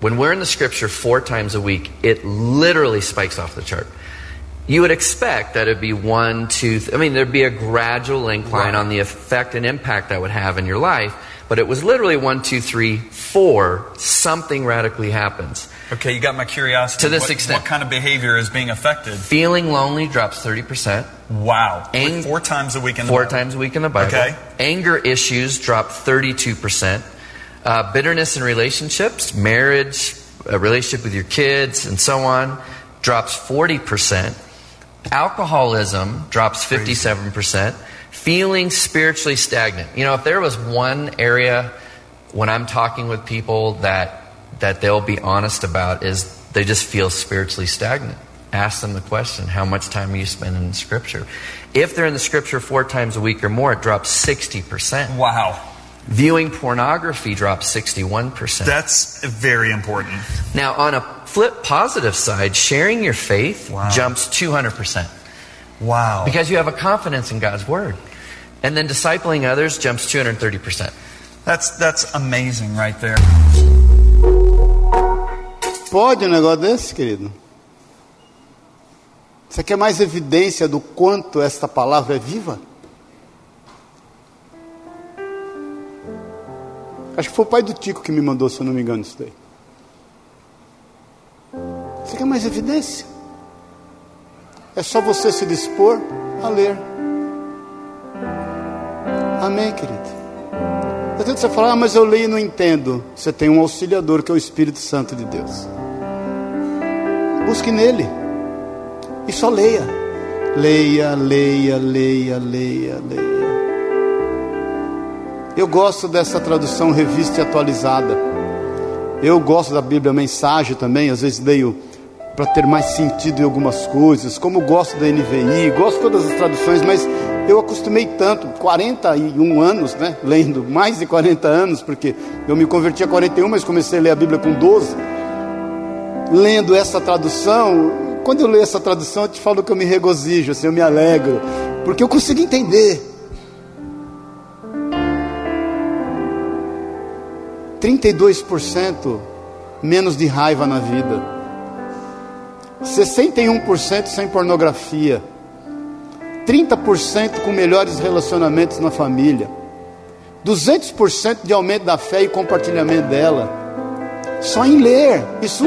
When we're in the scripture four times a week, it literally spikes off the chart. You would expect that it'd be one, two, th- I mean, there'd be a gradual incline right. on the effect and impact that would have in your life, but it was literally one, two, three, four, something radically happens. Okay, you got my curiosity. To this what, extent. what kind of behavior is being affected? Feeling lonely drops 30%. Wow. Ang- four times a week in the Four Bible. times a week in the Bible. Okay. Anger issues drop 32%. Uh, bitterness in relationships, marriage, a relationship with your kids, and so on, drops 40%. Alcoholism drops 57%. Feeling spiritually stagnant. You know, if there was one area when I'm talking with people that that they'll be honest about is they just feel spiritually stagnant. Ask them the question, how much time are you spending in scripture? If they're in the scripture four times a week or more, it drops 60%. Wow. Viewing pornography drops 61%. That's very important. now, on a flip positive side, sharing your faith Wow. jumps 200% Wow. because you have a confidence in God's word. And then discipling others jumps 230%. That's that's amazing right there. Pode um negócio desse, querido? Você quer mais evidência do quanto esta palavra é viva? Acho que foi o pai do Tico que me mandou, se eu não me engano, isso daí. Você quer mais evidência? É só você se dispor a ler. Amém, querido? Eu tento você falar, ah, mas eu leio e não entendo. Você tem um auxiliador que é o Espírito Santo de Deus. Busque nele. E só leia. Leia, leia, leia, leia, leia. Eu gosto dessa tradução revista e atualizada. Eu gosto da Bíblia Mensagem também, às vezes leio para ter mais sentido em algumas coisas, como gosto da NVI, gosto de todas as traduções, mas eu acostumei tanto, 41 anos, né, lendo, mais de 40 anos, porque eu me converti a 41, mas comecei a ler a Bíblia com 12. Lendo essa tradução, quando eu leio essa tradução, eu te falo que eu me regozijo, assim, eu me alegro, porque eu consigo entender. 32% menos de raiva na vida. 61% sem pornografia. 30% com melhores relacionamentos na família. 200% de aumento da fé e compartilhamento dela. Só em ler. Isso,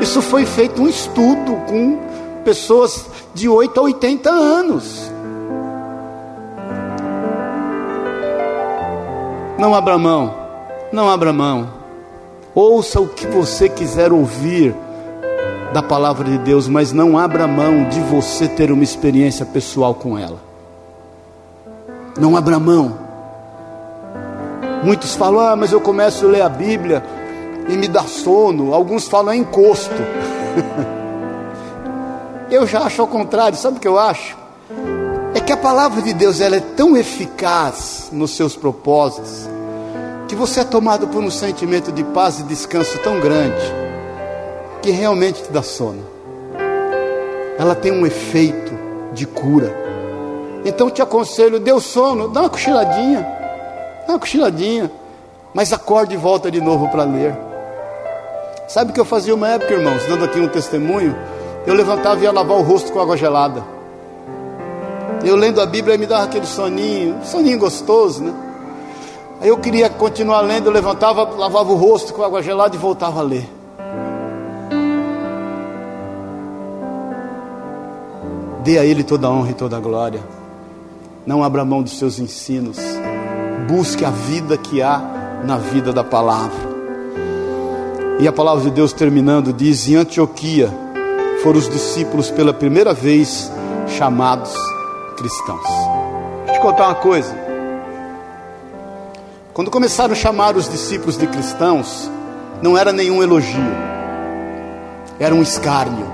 isso foi feito um estudo com pessoas de 8 a 80 anos. Não abra mão. Não abra mão. Ouça o que você quiser ouvir da palavra de Deus, mas não abra mão de você ter uma experiência pessoal com ela. Não abra mão. Muitos falam, ah, mas eu começo a ler a Bíblia e me dá sono. Alguns falam, é encosto. eu já acho ao contrário, sabe o que eu acho? É que a palavra de Deus ela é tão eficaz nos seus propósitos que você é tomado por um sentimento de paz e descanso tão grande que realmente te dá sono. Ela tem um efeito de cura. Então te aconselho, deu sono, dá uma cochiladinha, dá uma cochiladinha, mas acorde e volta de novo para ler. Sabe o que eu fazia uma época, irmãos, dando aqui um testemunho? Eu levantava e ia lavar o rosto com água gelada. Eu lendo a Bíblia me dava aquele soninho, soninho gostoso, né? Aí eu queria continuar lendo, eu levantava, lavava o rosto com água gelada e voltava a ler. Dê a Ele toda a honra e toda a glória. Não abra mão dos seus ensinos. Busque a vida que há na vida da palavra. E a palavra de Deus terminando diz: em Antioquia foram os discípulos pela primeira vez chamados cristãos. Deixa eu te contar uma coisa. Quando começaram a chamar os discípulos de cristãos, não era nenhum elogio, era um escárnio.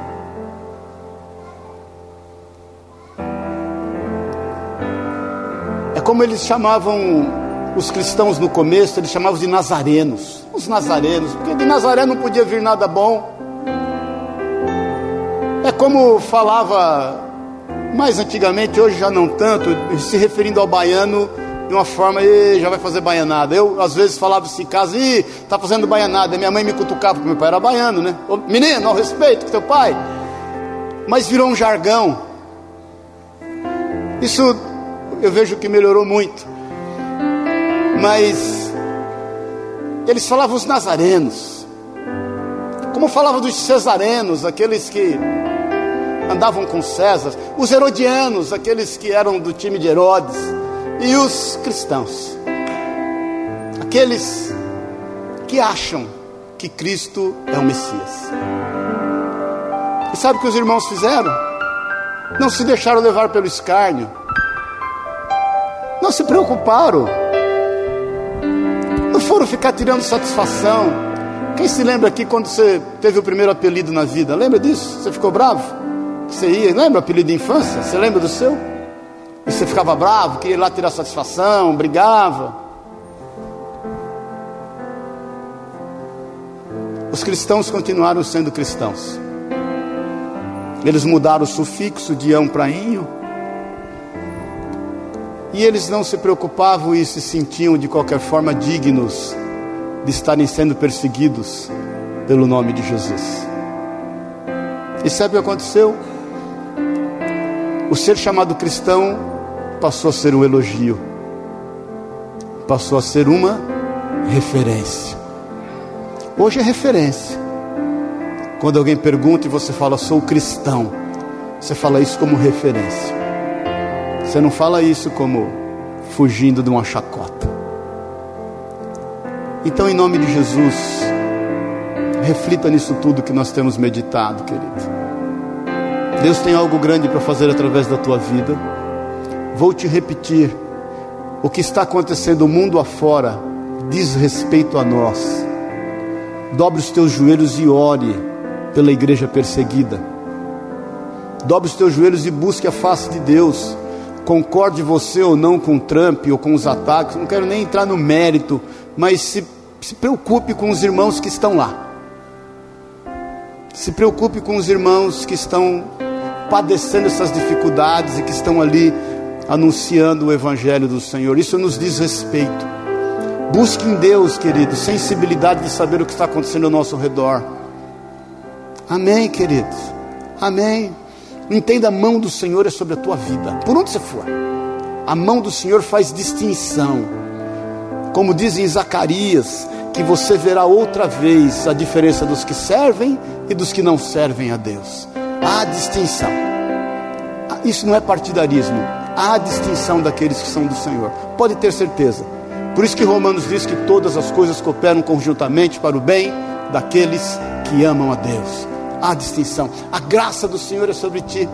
É como eles chamavam os cristãos no começo, eles chamavam de nazarenos. Os nazarenos, porque de Nazaré não podia vir nada bom. É como falava mais antigamente, hoje já não tanto, se referindo ao baiano de uma forma, e já vai fazer baianada. Eu, às vezes, falava assim em casa, ih, tá fazendo baianada. Minha mãe me cutucava, porque meu pai era baiano, né? Ô, menino, ao respeito com teu pai. Mas virou um jargão. Isso eu vejo que melhorou muito. Mas eles falavam os nazarenos. Como falava dos cesarenos, aqueles que andavam com César, os herodianos, aqueles que eram do time de Herodes, e os cristãos, aqueles que acham que Cristo é o Messias. E sabe o que os irmãos fizeram? Não se deixaram levar pelo escárnio, não se preocuparam, não foram ficar tirando satisfação. Quem se lembra aqui quando você teve o primeiro apelido na vida? Lembra disso? Você ficou bravo? Você ia, lembra apelido de infância? Você lembra do seu? E você ficava bravo, queria ir lá tirar satisfação, brigava. Os cristãos continuaram sendo cristãos. Eles mudaram o sufixo de ão para inho. E eles não se preocupavam e se sentiam de qualquer forma dignos de estarem sendo perseguidos pelo nome de Jesus. E sabe o que aconteceu? O ser chamado cristão passou a ser um elogio, passou a ser uma referência. Hoje é referência. Quando alguém pergunta e você fala, sou cristão, você fala isso como referência. Você não fala isso como fugindo de uma chacota. Então, em nome de Jesus, reflita nisso tudo que nós temos meditado, querido. Deus tem algo grande para fazer através da tua vida. Vou te repetir: o que está acontecendo mundo afora diz respeito a nós. Dobre os teus joelhos e ore pela igreja perseguida. Dobre os teus joelhos e busque a face de Deus. Concorde você ou não com Trump ou com os ataques, não quero nem entrar no mérito, mas se, se preocupe com os irmãos que estão lá. Se preocupe com os irmãos que estão padecendo essas dificuldades e que estão ali anunciando o Evangelho do Senhor. Isso nos diz respeito. Busque em Deus, querido, sensibilidade de saber o que está acontecendo ao nosso redor. Amém, queridos. Amém. Entenda, a mão do Senhor é sobre a tua vida, por onde você for. A mão do Senhor faz distinção. Como diz em Zacarias, que você verá outra vez a diferença dos que servem e dos que não servem a Deus. Há distinção. Isso não é partidarismo. Há distinção daqueles que são do Senhor. Pode ter certeza. Por isso que Romanos diz que todas as coisas cooperam conjuntamente para o bem daqueles que amam a Deus. Há distinção. A graça do Senhor é sobre ti.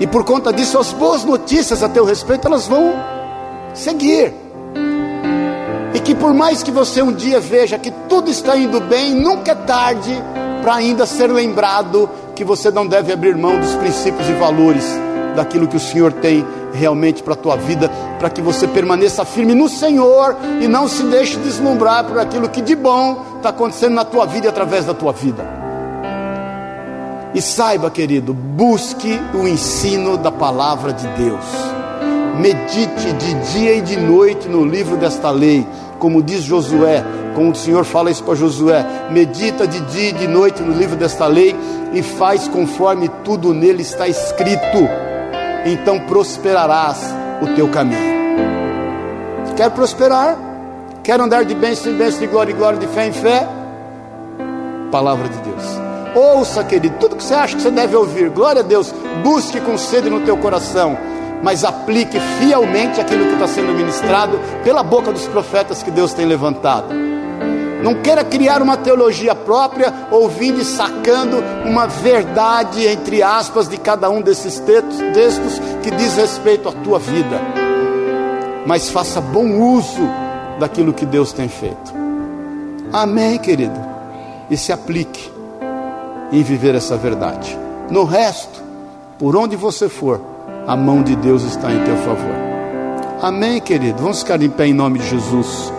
E por conta disso, as boas notícias a teu respeito, elas vão seguir. E que por mais que você um dia veja que tudo está indo bem, nunca é tarde para ainda ser lembrado que você não deve abrir mão dos princípios e valores daquilo que o Senhor tem realmente para a tua vida, para que você permaneça firme no Senhor e não se deixe deslumbrar por aquilo que de bom está acontecendo na tua vida e através da tua vida. E saiba, querido, busque o ensino da palavra de Deus. Medite de dia e de noite no livro desta lei, como diz Josué, como o Senhor fala isso para Josué: medita de dia e de noite no livro desta lei e faz conforme tudo nele está escrito então prosperarás o teu caminho. Quer prosperar? Quer andar de bênção em bênção, de glória em glória, de fé em fé? Palavra de Deus. Ouça, querido, tudo que você acha que você deve ouvir, glória a Deus, busque com sede no teu coração, mas aplique fielmente aquilo que está sendo ministrado pela boca dos profetas que Deus tem levantado. Não queira criar uma teologia própria, ouvindo e sacando uma verdade, entre aspas, de cada um desses textos que diz respeito à tua vida. Mas faça bom uso daquilo que Deus tem feito. Amém, querido? E se aplique em viver essa verdade. No resto, por onde você for, a mão de Deus está em teu favor. Amém, querido? Vamos ficar em pé em nome de Jesus.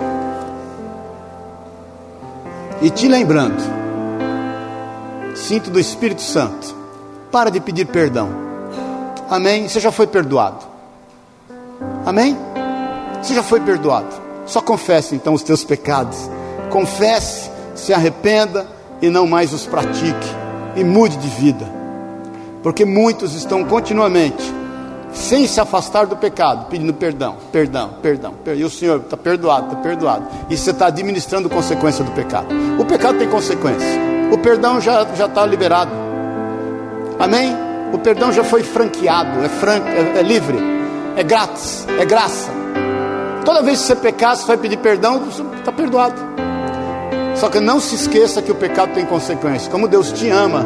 E te lembrando, sinto do Espírito Santo, para de pedir perdão. Amém? Você já foi perdoado. Amém? Você já foi perdoado. Só confesse então os teus pecados. Confesse, se arrependa e não mais os pratique. E mude de vida. Porque muitos estão continuamente sem se afastar do pecado, pedindo perdão, perdão, perdão. E o Senhor está perdoado, está perdoado. E você está administrando consequência do pecado. O pecado tem consequência. O perdão já está liberado. Amém? O perdão já foi franqueado, é, franco, é, é livre, é grátis, é graça. Toda vez que você pecar, você vai pedir perdão, está perdoado. Só que não se esqueça que o pecado tem consequências. Como Deus te ama,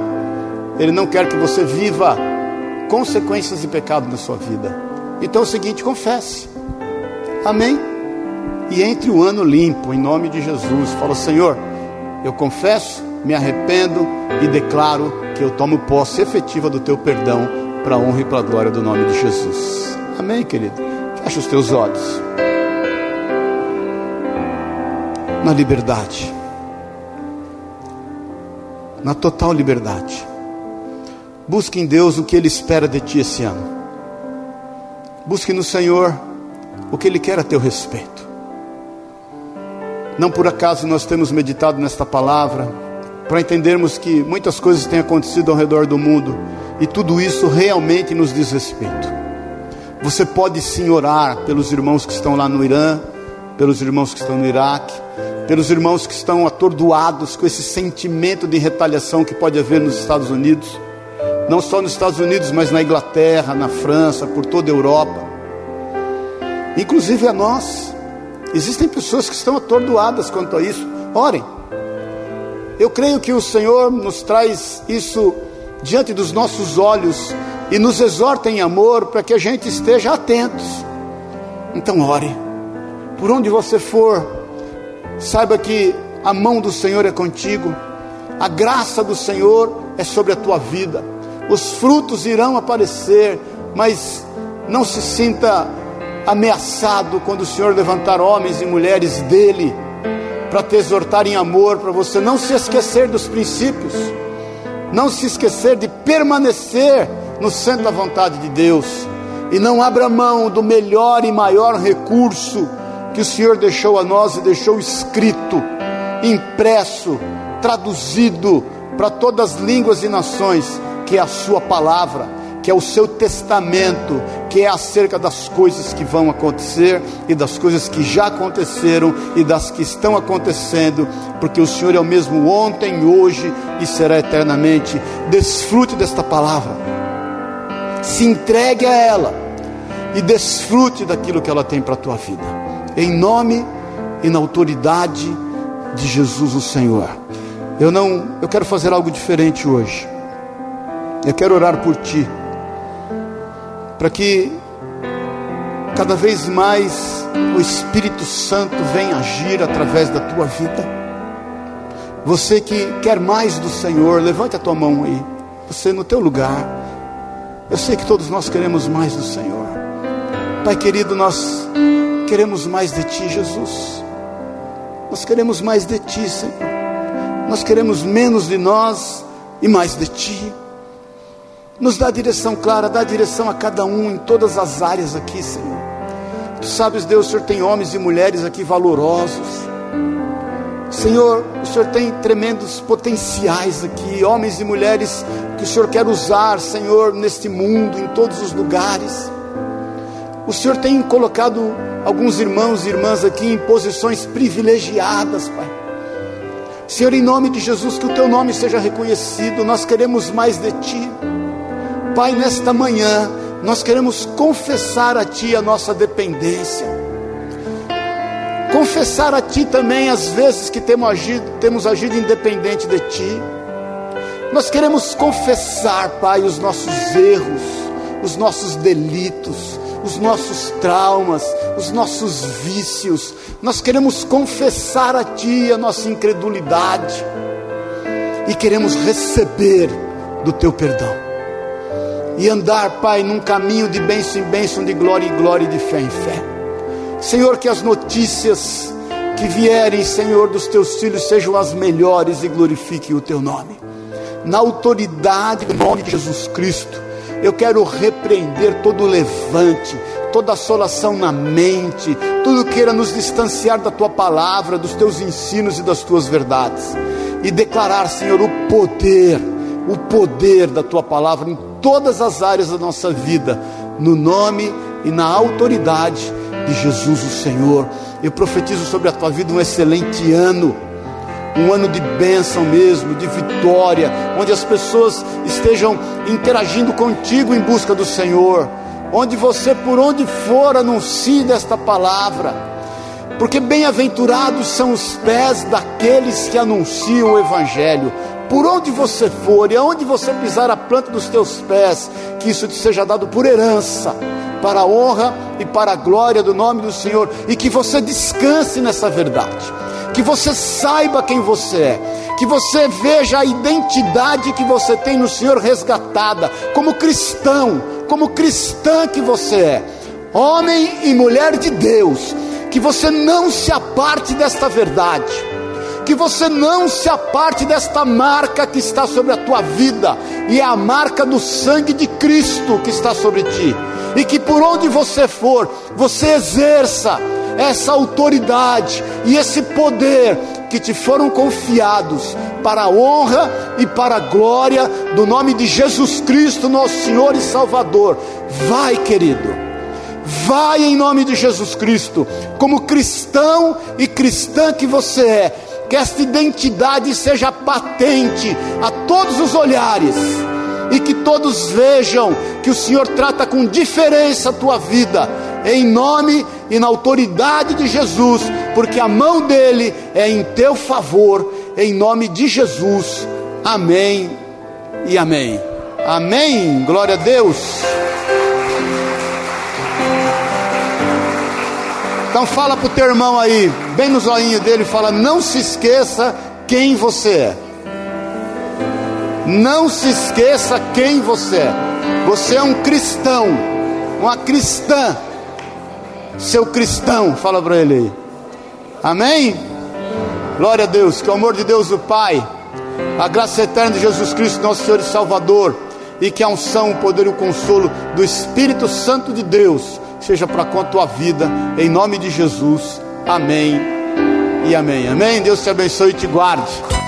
Ele não quer que você viva consequências de pecado na sua vida. Então é o seguinte, confesse. Amém? E entre o ano limpo, em nome de Jesus. Fala, Senhor, eu confesso, me arrependo e declaro que eu tomo posse efetiva do teu perdão para a honra e para a glória do nome de Jesus. Amém, querido? Fecha os teus olhos. Na liberdade. Na total liberdade. Busque em Deus o que Ele espera de ti esse ano. Busque no Senhor o que Ele quer a teu respeito. Não por acaso nós temos meditado nesta palavra, para entendermos que muitas coisas têm acontecido ao redor do mundo e tudo isso realmente nos diz respeito. Você pode sim orar pelos irmãos que estão lá no Irã, pelos irmãos que estão no Iraque, pelos irmãos que estão atordoados com esse sentimento de retaliação que pode haver nos Estados Unidos não só nos Estados Unidos, mas na Inglaterra, na França, por toda a Europa, inclusive a nós. Existem pessoas que estão atordoadas quanto a isso. Orem. Eu creio que o Senhor nos traz isso diante dos nossos olhos e nos exorta em amor para que a gente esteja atentos. Então, ore. Por onde você for, saiba que a mão do Senhor é contigo, a graça do Senhor é sobre a tua vida os frutos irão aparecer, mas não se sinta ameaçado quando o Senhor levantar homens e mulheres dele para te exortar em amor, para você não se esquecer dos princípios, não se esquecer de permanecer no centro da vontade de Deus e não abra mão do melhor e maior recurso que o Senhor deixou a nós e deixou escrito, impresso, traduzido para todas as línguas e nações que é a Sua palavra, que é o seu testamento, que é acerca das coisas que vão acontecer e das coisas que já aconteceram e das que estão acontecendo, porque o Senhor é o mesmo ontem, hoje e será eternamente. Desfrute desta palavra, se entregue a ela e desfrute daquilo que ela tem para a tua vida, em nome e na autoridade de Jesus o Senhor. Eu não, eu quero fazer algo diferente hoje. Eu quero orar por ti, para que cada vez mais o Espírito Santo venha agir através da tua vida. Você que quer mais do Senhor, levante a tua mão aí. Você no teu lugar. Eu sei que todos nós queremos mais do Senhor. Pai querido, nós queremos mais de ti, Jesus. Nós queremos mais de ti, Senhor. Nós queremos menos de nós e mais de ti. Nos dá direção clara, dá direção a cada um em todas as áreas aqui, Senhor. Tu sabes, Deus, o Senhor tem homens e mulheres aqui valorosos. Senhor, o Senhor tem tremendos potenciais aqui, homens e mulheres que o Senhor quer usar, Senhor, neste mundo, em todos os lugares. O Senhor tem colocado alguns irmãos e irmãs aqui em posições privilegiadas, Pai. Senhor, em nome de Jesus, que o teu nome seja reconhecido, nós queremos mais de ti. Pai, nesta manhã, nós queremos confessar a Ti a nossa dependência, confessar a Ti também as vezes que temos agido, temos agido independente de Ti. Nós queremos confessar, Pai, os nossos erros, os nossos delitos, os nossos traumas, os nossos vícios. Nós queremos confessar a Ti a nossa incredulidade e queremos receber do Teu perdão e andar, Pai, num caminho de bênção em bênção, de glória em glória e de fé em fé. Senhor, que as notícias que vierem, Senhor, dos teus filhos sejam as melhores e glorifiquem o teu nome. Na autoridade do nome de Jesus Cristo, eu quero repreender todo levante, toda assolação na mente, tudo queira nos distanciar da tua palavra, dos teus ensinos e das tuas verdades, e declarar, Senhor, o poder, o poder da tua palavra em todas as áreas da nossa vida, no nome e na autoridade de Jesus o Senhor. Eu profetizo sobre a tua vida um excelente ano um ano de bênção mesmo, de vitória, onde as pessoas estejam interagindo contigo em busca do Senhor, onde você, por onde for, anuncie desta palavra, porque bem-aventurados são os pés daqueles que anunciam o Evangelho. Por onde você for e aonde você pisar a planta dos teus pés, que isso te seja dado por herança, para a honra e para a glória do nome do Senhor, e que você descanse nessa verdade que você saiba quem você é, que você veja a identidade que você tem no Senhor resgatada, como cristão, como cristã que você é, homem e mulher de Deus, que você não se aparte desta verdade, que você não se aparte desta marca que está sobre a tua vida, e é a marca do sangue de Cristo que está sobre ti, e que por onde você for, você exerça essa autoridade e esse poder que te foram confiados para a honra e para a glória do nome de Jesus Cristo, nosso Senhor e Salvador. Vai, querido. Vai em nome de Jesus Cristo, como cristão e cristã que você é, que esta identidade seja patente a todos os olhares e que todos vejam que o Senhor trata com diferença a tua vida, em nome e na autoridade de Jesus, porque a mão dele é em teu favor, em nome de Jesus. Amém e amém. Amém. Glória a Deus. Então fala para o teu irmão aí, bem no zoinho dele, fala: não se esqueça quem você é. Não se esqueça quem você é. Você é um cristão, uma cristã seu cristão, fala para ele aí. Amém? Glória a Deus, que o amor de Deus o Pai, a graça eterna de Jesus Cristo, nosso Senhor e Salvador, e que a unção, o poder e o consolo do Espírito Santo de Deus seja para com a tua vida, em nome de Jesus. Amém e amém. Amém. Deus te abençoe e te guarde.